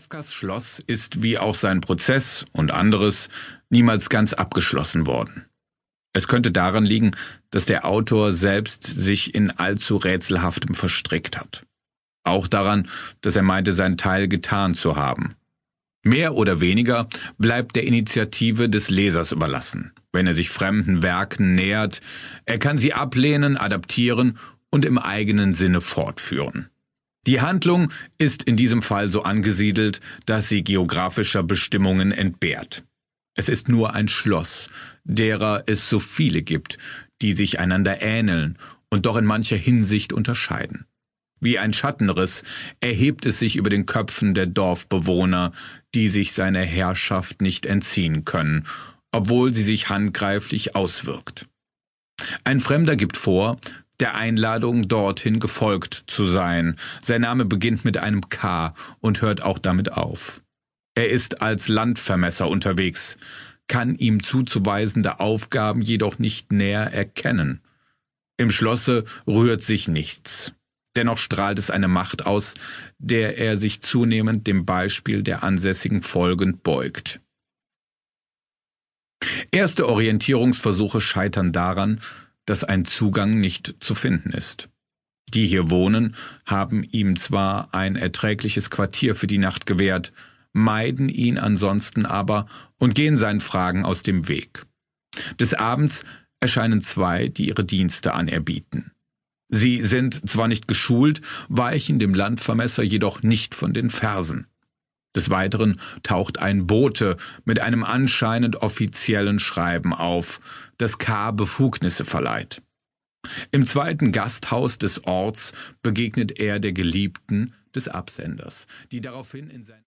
Kafkas Schloss ist wie auch sein Prozess und anderes niemals ganz abgeschlossen worden. Es könnte daran liegen, dass der Autor selbst sich in allzu rätselhaftem verstrickt hat. Auch daran, dass er meinte, seinen Teil getan zu haben. Mehr oder weniger bleibt der Initiative des Lesers überlassen. Wenn er sich fremden Werken nähert, er kann sie ablehnen, adaptieren und im eigenen Sinne fortführen. Die Handlung ist in diesem Fall so angesiedelt, dass sie geografischer Bestimmungen entbehrt. Es ist nur ein Schloss, derer es so viele gibt, die sich einander ähneln und doch in mancher Hinsicht unterscheiden. Wie ein Schattenriss erhebt es sich über den Köpfen der Dorfbewohner, die sich seiner Herrschaft nicht entziehen können, obwohl sie sich handgreiflich auswirkt. Ein Fremder gibt vor, der Einladung, dorthin gefolgt zu sein. Sein Name beginnt mit einem K und hört auch damit auf. Er ist als Landvermesser unterwegs, kann ihm zuzuweisende Aufgaben jedoch nicht näher erkennen. Im Schlosse rührt sich nichts. Dennoch strahlt es eine Macht aus, der er sich zunehmend dem Beispiel der Ansässigen folgend beugt. Erste Orientierungsversuche scheitern daran, dass ein Zugang nicht zu finden ist. Die hier wohnen, haben ihm zwar ein erträgliches Quartier für die Nacht gewährt, meiden ihn ansonsten aber und gehen seinen Fragen aus dem Weg. Des Abends erscheinen zwei, die ihre Dienste anerbieten. Sie sind zwar nicht geschult, weichen dem Landvermesser jedoch nicht von den Fersen. Des Weiteren taucht ein Bote mit einem anscheinend offiziellen Schreiben auf, das K. Befugnisse verleiht. Im zweiten Gasthaus des Orts begegnet er der Geliebten des Absenders, die daraufhin in sein